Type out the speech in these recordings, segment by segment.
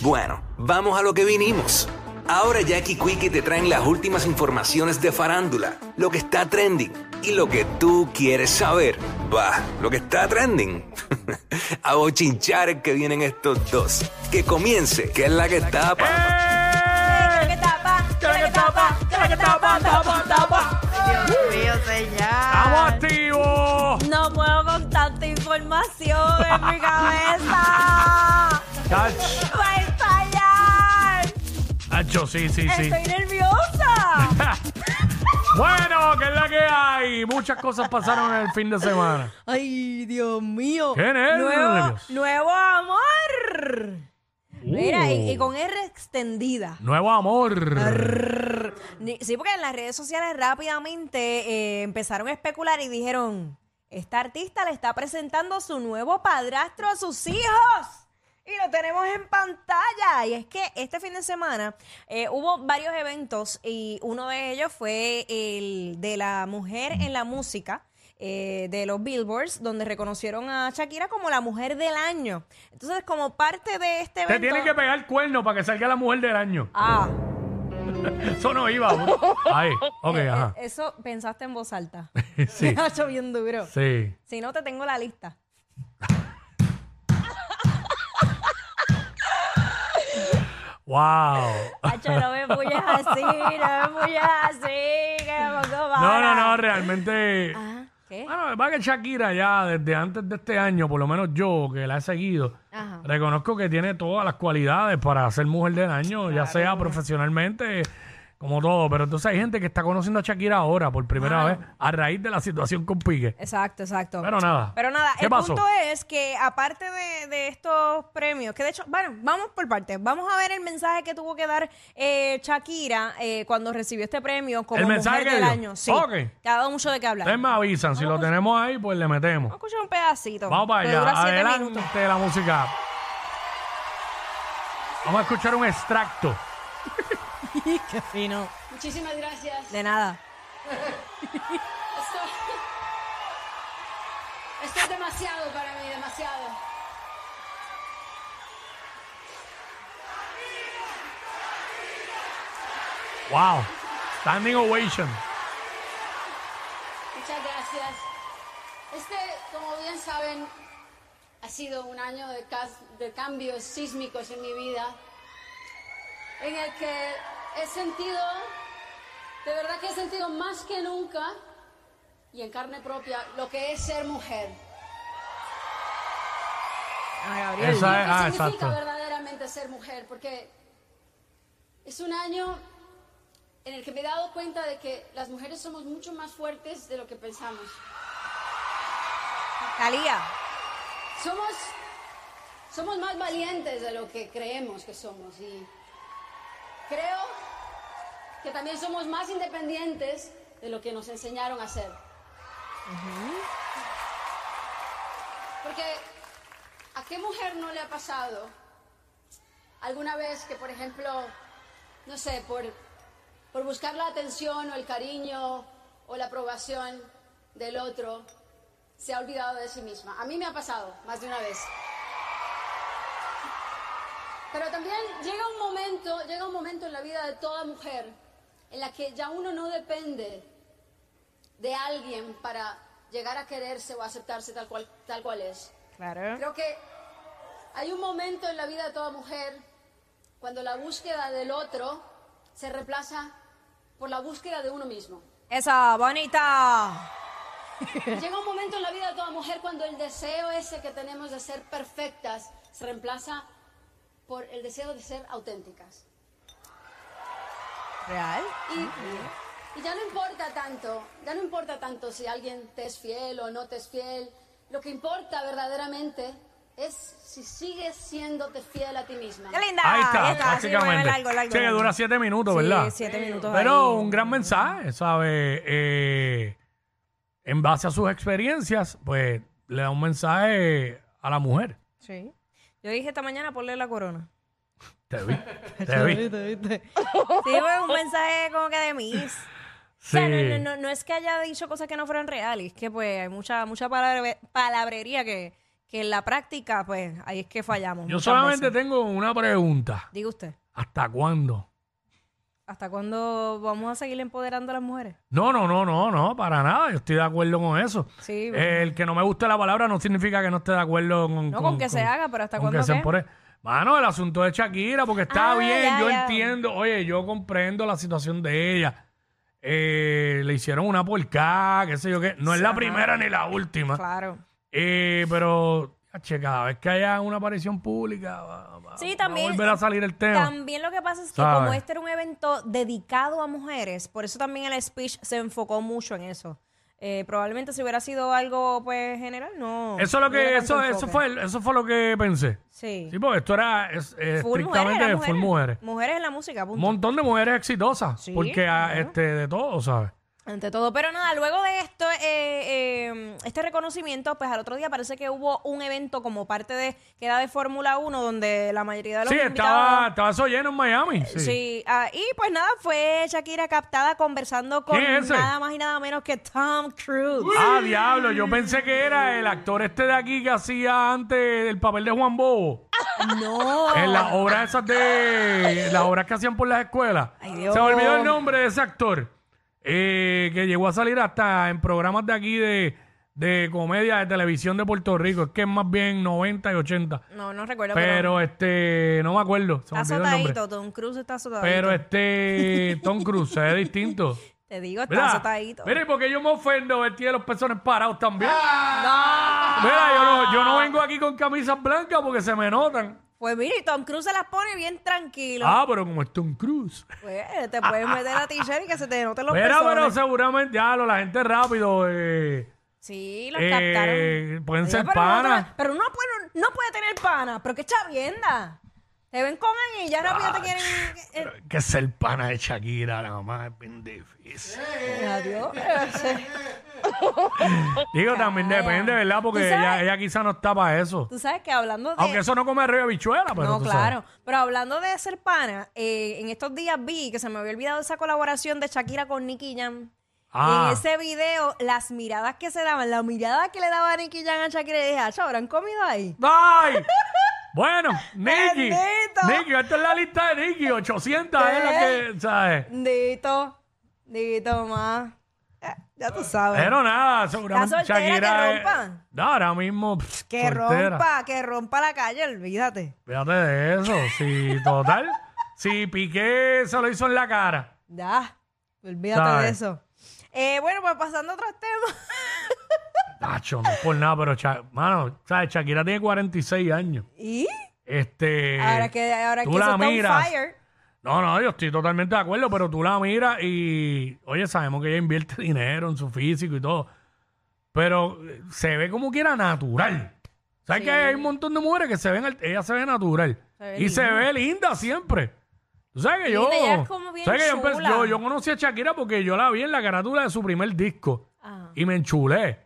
Bueno, vamos a lo que vinimos. Ahora Jackie Quickie te traen las últimas informaciones de farándula, lo que está trending y lo que tú quieres saber. Va, lo que está trending. a bochinchar que vienen estos dos. Que comience, que es la que tapa. que tapa, que tapa, que tapa, tapa, tapa. Dios mío, ¡Estamos señor. activos! No puedo con tanta información en mi cabeza. Sí, sí, sí. Estoy nerviosa. Bueno, que es la que hay. Muchas cosas pasaron en el fin de semana. Ay, Dios mío. ¡Qué nervios! Nuevo, nuevo amor. Mira, y, y con R extendida. Nuevo amor. Ni- Sí, porque en las redes sociales rápidamente eh, empezaron a especular y dijeron, esta artista le está presentando su nuevo padrastro a sus hijos. Y lo tenemos en pantalla. Y es que este fin de semana eh, hubo varios eventos y uno de ellos fue el de la mujer en la música. eh, de los Billboards, donde reconocieron a Shakira como la mujer del año. Entonces, como parte de este evento... Te tienen que pegar el cuerno para que salga la mujer del año. Ah, Eso no iba. Ahí, ok, ajá. Eh, Eso pensaste en voz alta. Sí, Me ha hecho bien duro. sí. Si no, te tengo la lista. Wow. Hacho, no me puyes así, no me puyes así, que me pongo No, no, mala. no, realmente. Ajá, ¿qué? Bueno, va que Shakira ya desde antes de este año, por lo menos yo que la he seguido, Ajá. reconozco que tiene todas las cualidades para ser mujer del año, ya sea profesionalmente, como todo. Pero entonces hay gente que está conociendo a Shakira ahora por primera vez a raíz de la situación con Pique. Exacto, exacto. Pero nada. Pero nada, ¿Qué el pasó? punto es que aparte de, de estos premios, que de hecho, bueno, vamos por partes. Vamos a ver el mensaje que tuvo que dar eh, Shakira eh, cuando recibió este premio como ¿El mensaje mujer que del dio? año. Sí. Ok. Te ha dado mucho de qué hablar. Ustedes me avisan, si lo tenemos ahí, pues le metemos. Vamos a escuchar un pedacito. Vamos para que dura allá, adelante la música. Vamos a escuchar un extracto. Qué fino. Muchísimas gracias. De nada. Esto, esto es demasiado para mí, demasiado. Wow. Standing ovation. Muchas gracias. Este, como bien saben, ha sido un año de, cas- de cambios sísmicos en mi vida, en el que he sentido, de verdad que he sentido más que nunca, y en carne propia, lo que es ser mujer. Ay, Gabriel. Esa es, ¿Qué ah, significa exacto. verdaderamente ser mujer? Porque es un año en el que me he dado cuenta de que las mujeres somos mucho más fuertes de lo que pensamos. Talía. Somos, somos más valientes de lo que creemos que somos y creo que también somos más independientes de lo que nos enseñaron a ser. Porque ¿a qué mujer no le ha pasado alguna vez que, por ejemplo, no sé, por, por buscar la atención o el cariño o la aprobación del otro, se ha olvidado de sí misma. A mí me ha pasado más de una vez. Pero también llega un momento, llega un momento en la vida de toda mujer en la que ya uno no depende de alguien para llegar a quererse o aceptarse tal cual, tal cual es. Claro. Creo que hay un momento en la vida de toda mujer cuando la búsqueda del otro se reemplaza por la búsqueda de uno mismo. Esa, bonita. Llega un momento en la vida de toda mujer cuando el deseo ese que tenemos de ser perfectas se reemplaza por el deseo de ser auténticas. ¿Real? Y, y ya no importa tanto, ya no importa tanto si alguien te es fiel o no te es fiel. Lo que importa verdaderamente es si sigues siéndote fiel a ti misma. ¡Qué linda! Ahí está, básicamente. largo, largo, Sí, que dura siete minutos, Sí, ¿verdad? siete minutos Pero ahí. un gran mensaje, ¿sabes? Eh, en base a sus experiencias, pues le da un mensaje a la mujer. Sí. Yo dije esta mañana ponle la corona. Te vi, te vi. Sí, fue un mensaje como que de mis. O sea, no, Sí. no, no, no es que haya dicho cosas que no fueran reales, es que pues hay mucha, mucha palabre- palabrería que, que en la práctica, pues ahí es que fallamos. Yo muchas solamente veces. tengo una pregunta. Diga usted, ¿Hasta cuándo? ¿hasta cuándo vamos a seguir empoderando a las mujeres? No, no, no, no, no, para nada. Yo estoy de acuerdo con eso. Sí, El que no me guste la palabra no significa que no esté de acuerdo con... no con, que se haga, pero ¿hasta con que cuándo se qué? empore- Mano, el asunto de Shakira, porque está Ah, bien, ya, yo ya. entiendo, oye, yo comprendo la situación de ella. Eh, le hicieron una porcada, qué sé yo qué. No es la Ajá. primera ni la última. Claro. Eh, pero, che, cada vez que haya una aparición pública, va, va- Sí, va también- a volver a salir el tema. También lo que pasa es que como este era un evento dedicado a mujeres, por eso también el speech se enfocó mucho en eso. Eh, probablemente si hubiera sido algo pues general, no. Eso es lo no hubiera que, tanto eso, eso enfoque. fue, eso fue lo que pensé. Sí. Sí, porque esto era es, eh, Full estrictamente mujeres, full eran mujeres. Mujeres en la música, Un punto. montón de mujeres exitosas. Sí, porque ah, este, de todo, ¿sabes? Ante todo, pero nada, luego de esto, eh, eh, este reconocimiento, pues al otro día parece que hubo un evento como parte de, que era de Fórmula 1, donde la mayoría de los Sí, invitados... estaba, estaba eso lleno en Miami. Sí. Sí, ah, y pues nada, fue Shakira captada conversando con ¿Quién es ese? nada más y nada menos que Tom Cruise. Ah, diablo, yo pensé que era el actor este de aquí que hacía antes el papel de Juan Bobo. No. En las obras esas de. Las obras que hacían por las escuelas. Ay, Dios. Se me olvidó el nombre de ese actor. Eh, que llegó a salir hasta en programas de aquí de, de comedia de televisión de Puerto Rico. Es que es más bien 90 y 80. No, no recuerdo, pero, Pero este. No me acuerdo. Se me está olvidó el nombre. azotadito. Tom Cruise está azotadito. Pero este. Tom Cruise se ve distinto. Te digo, está azotadito. mira, y porque yo me ofendo, él tiene los pezones parados también. No. Mira, yo no, yo no vengo aquí con camisas blancas porque se me notan. Pues mira, y Tom Cruise se las pone bien tranquilo. Ah, pero como es Tom Cruise. Pues te puedes meter a t-shirt y que se te noten los Mira, pezones. pero seguramente ya lo, la gente rápido. Eh, Sí, los eh, captaron. pueden Oye, ser pero no panas. te- Pero uno puede, no puede tener pana. Pero qué chavienda. Te ven con alguien y ya rápido te quieren... eh, que ser pana de Shakira, nada más es bien difícil. adiós. Digo, también Calla. depende, ¿verdad? Porque ¿Tú sabes? ella, ella quizá no está para eso. Tú sabes que hablando de... Aunque eso no come río bichuela, pero no, tú claro. Pero hablando de ser pana, eh, en estos días vi que se me había olvidado esa colaboración de Shakira con Nicky Jam. Ah. En ese video, las miradas que se daban, la mirada que le daba Nicky Jam a Shakira, y dije, "Acho, ¿habrán comido ahí? ¡Ay! Bueno, Nicky. Bendito. Nicky, esta es la lista de Nicky. 800 es la que, ¿sabes? Dito, dito más. Ya tú sabes. Pero nada, seguramente ¿Está soltera Shakira. que es- rompa? No, ahora mismo. pff, que soltera. rompa, que rompa la calle, olvídate. Fíjate de eso. Sí, total. Si Piqué se lo hizo en la cara. Ya, olvídate ¿Sabes? de eso. Eh, bueno, pues pasando a otros temas. Nacho, no es por nada, pero, Sha- mano, ¿sabes? Shakira tiene 46 años. ¿Y? Este. Ahora que, ahora tú que la eso está on miras. fire. No, no, yo estoy totalmente de acuerdo, pero tú la miras y, oye, sabemos que ella invierte dinero en su físico y todo, pero eh, se ve como que era natural. ¿Sabes Sí. que hay un montón de mujeres que se ven, ella se ve natural Se ve y se ve linda siempre? ¿Tú sabes que yo, Linda, ella es como bien ¿sabes que yo, conocí a Shakira porque yo la vi en la carátula de su primer disco Ah. y me enchulé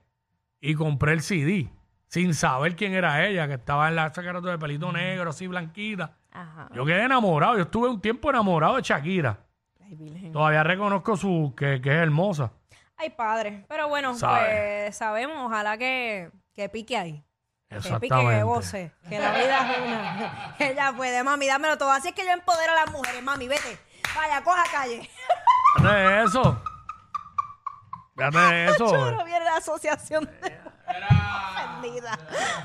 y compré el CD sin saber quién era ella, que estaba en la esa carátula de pelito negro, así blanquita. Ajá. Yo quedé enamorado, yo estuve un tiempo enamorado de Shakira. Ay, virgen. Todavía reconozco su que, que es hermosa. Ay, padre. Pero bueno, Sabe. pues sabemos, ojalá que, que pique ahí. Que pique, que goce. Que la vida es una. Ella puede, mami, dámelo todo. Así es que yo empodero a las mujeres, mami, vete. Vaya, coja calle. Fíjate eso. Fíjate eso. Churo, viene la asociación de ofendida.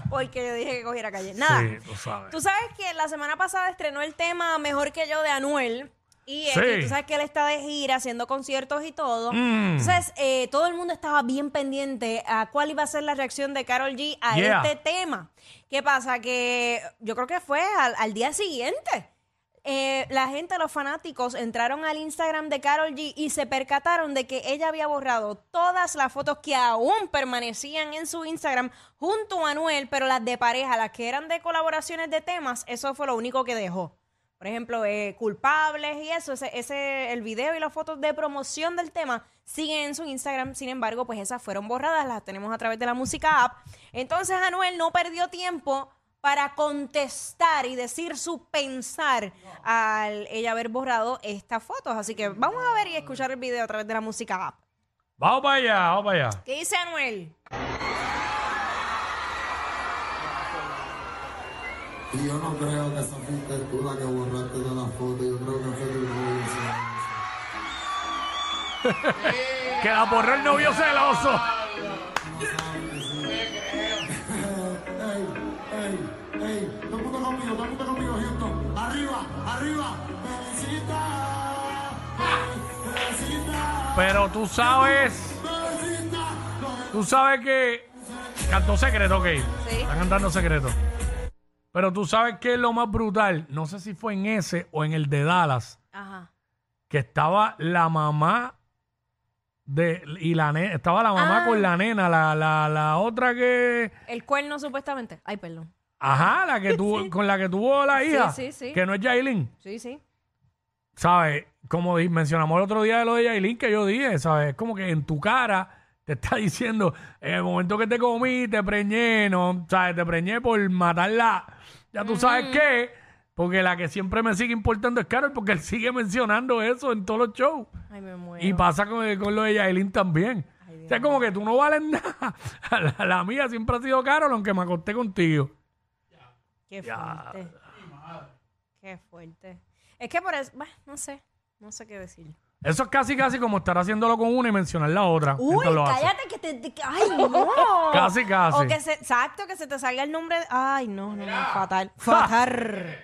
Porque yo dije que cogiera calle. Nada. Sí, tú sabes. Tú sabes que la semana pasada estrenó el tema Mejor que yo de Anuel. Y, eh, Sí. tú sabes que él está de gira haciendo conciertos y todo. Mm. Entonces, eh, todo el mundo estaba bien pendiente a cuál iba a ser la reacción de Carol G a Yeah. este tema. ¿Qué pasa? Que yo creo que fue al, al día siguiente. Eh, la gente, los fanáticos, entraron al Instagram de Carol G y se percataron de que ella había borrado todas las fotos que aún permanecían en su Instagram junto a Anuel, pero las de pareja, las que eran de colaboraciones de temas, eso fue lo único que dejó. Por ejemplo, eh, culpables y eso, ese, ese, el video y las fotos de promoción del tema siguen en su Instagram. Sin embargo, pues esas fueron borradas, las tenemos a través de la música app. Entonces, Anuel no perdió tiempo para contestar y decir su pensar al ella haber borrado estas fotos. Así que vamos a ver y escuchar el video a través de la música app. Vamos para allá, vamos para allá. ¿Qué dice Anuel? Y yo no creo que esa fuiste tú la que borraste de la foto. Yo creo que fue tu novio. Que la borró el novio celoso. Pero tú sabes, tú sabes que cantó secreto, ok. Sí. Está cantando secreto. Pero tú sabes que es lo más brutal. No sé si fue en ese o en el de Dallas, Ajá. que estaba la mamá de y la nena, estaba la mamá Ah. con la nena, la, la, la otra que El cuerno supuestamente. Ay, perdón. Ajá, la que tuvo, con la que tuvo la hija. sí, sí. Que no es Yailin. Sí, sí. ¿Sabes? Como mencionamos el otro día de lo de Yailin que yo dije, ¿sabes? Es como que en tu cara te está diciendo, en el momento que te comí, te preñé, ¿no? ¿Sabes? Te preñé por matarla. Ya tú sabes qué. Porque la que siempre me sigue importando es Carol, porque él sigue mencionando eso en todos los shows. Ay, me muero. Y pasa con, con lo de Yailin también. o sea, como que tú no vales nada. La, la mía siempre ha sido Carol, aunque me acosté contigo. Qué fuerte. Qué fuerte. Es que por eso, bah, no sé, no sé qué decir. Eso es casi, casi como estar haciéndolo con una y mencionar la otra. Uy, mientras lo hace. cállate que te, te- ay no. Casi, casi. O que se, exacto, que se te salga el nombre. de- Ay, no, no, no, fatal. Fatal.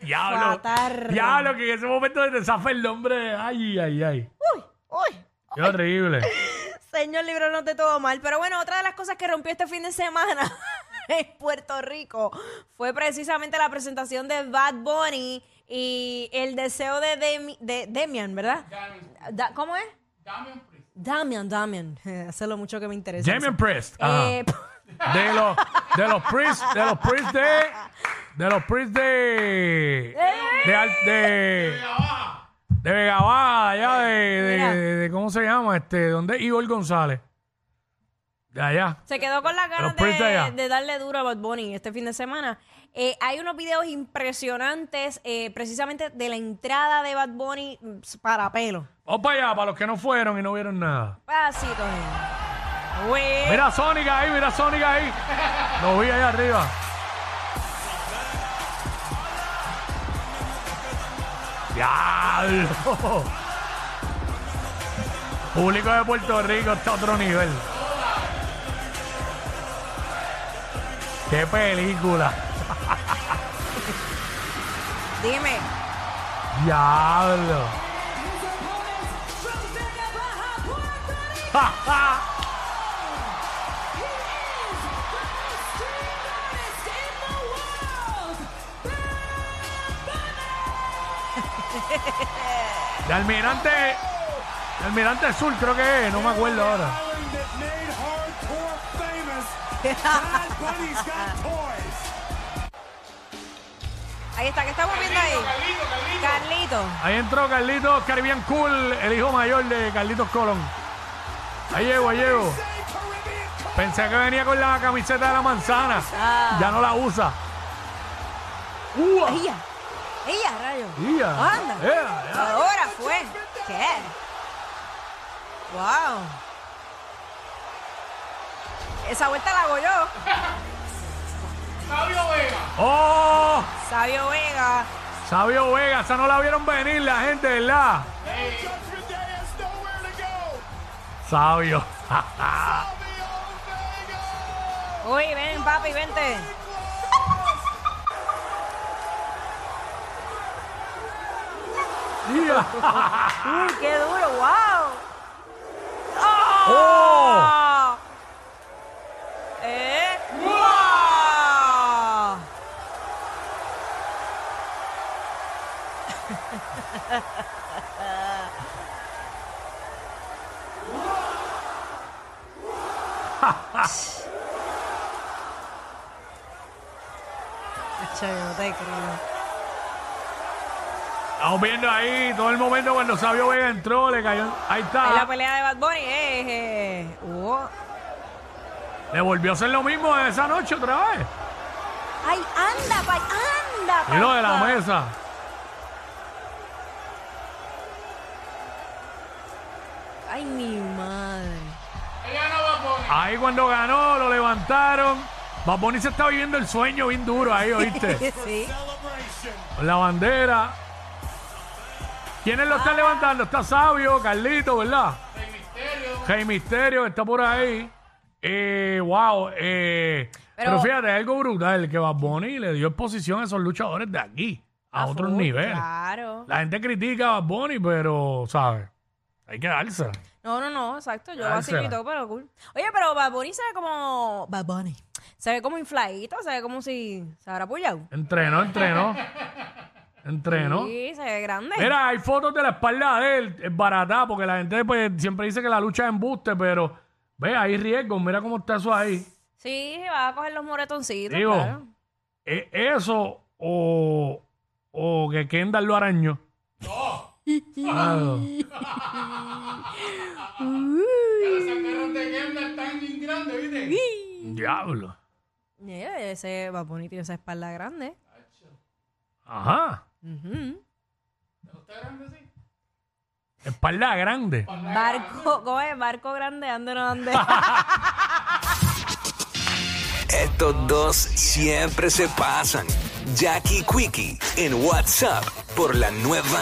Diablo. Fatar. Diablo, que en ese momento te zafa el nombre. Ay, ay, ay. uy, uy. Qué horrible. Señor libro, no te todo mal. Pero bueno, otra de las cosas que rompió este fin de semana en Puerto Rico fue precisamente la presentación de Bad Bunny y el deseo de, Demi- de Demian, ¿verdad? Da- ¿Cómo es? Damian, Damian. Eso es lo mucho que me interesa. Damian Priest. Eh, De los, de los Priest, de los Priest de. De los Priest de. De, al- de, de Vega Baja, allá de, de, Mira. de- de- ¿Cómo se llama? Este, ¿Dónde es Igor González? De allá. Se quedó con las ganas de allá. de, de darle duro a Bad Bunny este fin de semana. Eh, hay unos videos impresionantes eh, precisamente de la entrada de Bad Bunny mm, para pelo. Vamos para allá, para los que no fueron y no vieron nada. Pasito, gente. Uy. Mira a Sonic ahí, mira a Sonic ahí. Lo vi ahí arriba. ¡Diablo! Público de Puerto Rico está a otro nivel. ¡Qué película! Dime. ¡Diablo! De Almirante. de Almirante Sur, creo que es, no me acuerdo ahora. Ahí está, ¿qué estamos viendo ahí? Carlito. Ahí entró Carlitos Caribbean Cool, el hijo mayor de Carlitos Colón. Ahí llego, ahí llego. Pensé que venía con la camiseta de la manzana. Ah. Ya no la usa. ¡Ua! Ella. Ella, rayo. ¡Ia! Anda. ¡Ea, ea! Ahora fue. ¿Qué? Wow. Esa vuelta la hago yo. ¡Oh! Sabio Vega. Sabio Vega, esa no la vieron venir la gente, ¿verdad? Sabio. Uy, ven, papi, vente. Uy, qué duro, wow. ¡Oh! ¿Eh? ¡Wow! Che, no te creo. Estamos viendo ahí todo el momento cuando Sabio Vega entró, le cayó. Ahí Ahí la está. pelea de Bad Bunny, eh, eh. Oh. Le volvió a hacer lo mismo esa noche otra vez. Ay, anda, pa, anda, Y lo de la mesa. Ay, mi madre. Ahí cuando ganó, lo levantaron. Bad Bunny se está viviendo el sueño bien duro ahí, ¿oíste? sí. Con la bandera. ¿Quiénes lo están levantando? Está Sabio, Carlito, ¿verdad? Rey Misterio. está por ahí. Eh, wow. eh, pero, Pero- fíjate, hay algo brutal que Bad Bunny le dio exposición a esos luchadores de aquí, a, otros full, niveles. Claro. La gente critica a Bad Bunny, pero, ¿sabes? Hay que darse. No, no, no, exacto. Yo Dársela. así y todo, pero cool. Oye, pero Bad Bunny se ve como. Bad Bunny. Se ve como infladito, se ve como si se habrá apoyado. Entrenó, entrenó. Entrenó. Sí, se ve grande. Mira, hay fotos de la espalda de él, es barata, porque la gente pues, siempre dice que la lucha es embuste, pero ve, hay riesgos, mira cómo está eso ahí. Sí, va a coger los moretoncitos. Digo, claro. ¿e- ¿eso o, o que Kendall lo arañó? Claro. Diablo. Mira, ese Bad Bunny tiene esa espalda grande. Ajá. Ujú. Espalda grande. Barco, ¿cómo es? Barco grande, ande no ande. Estos dos siempre se pasan. Jackie Quickie en WhatsApp por la nueva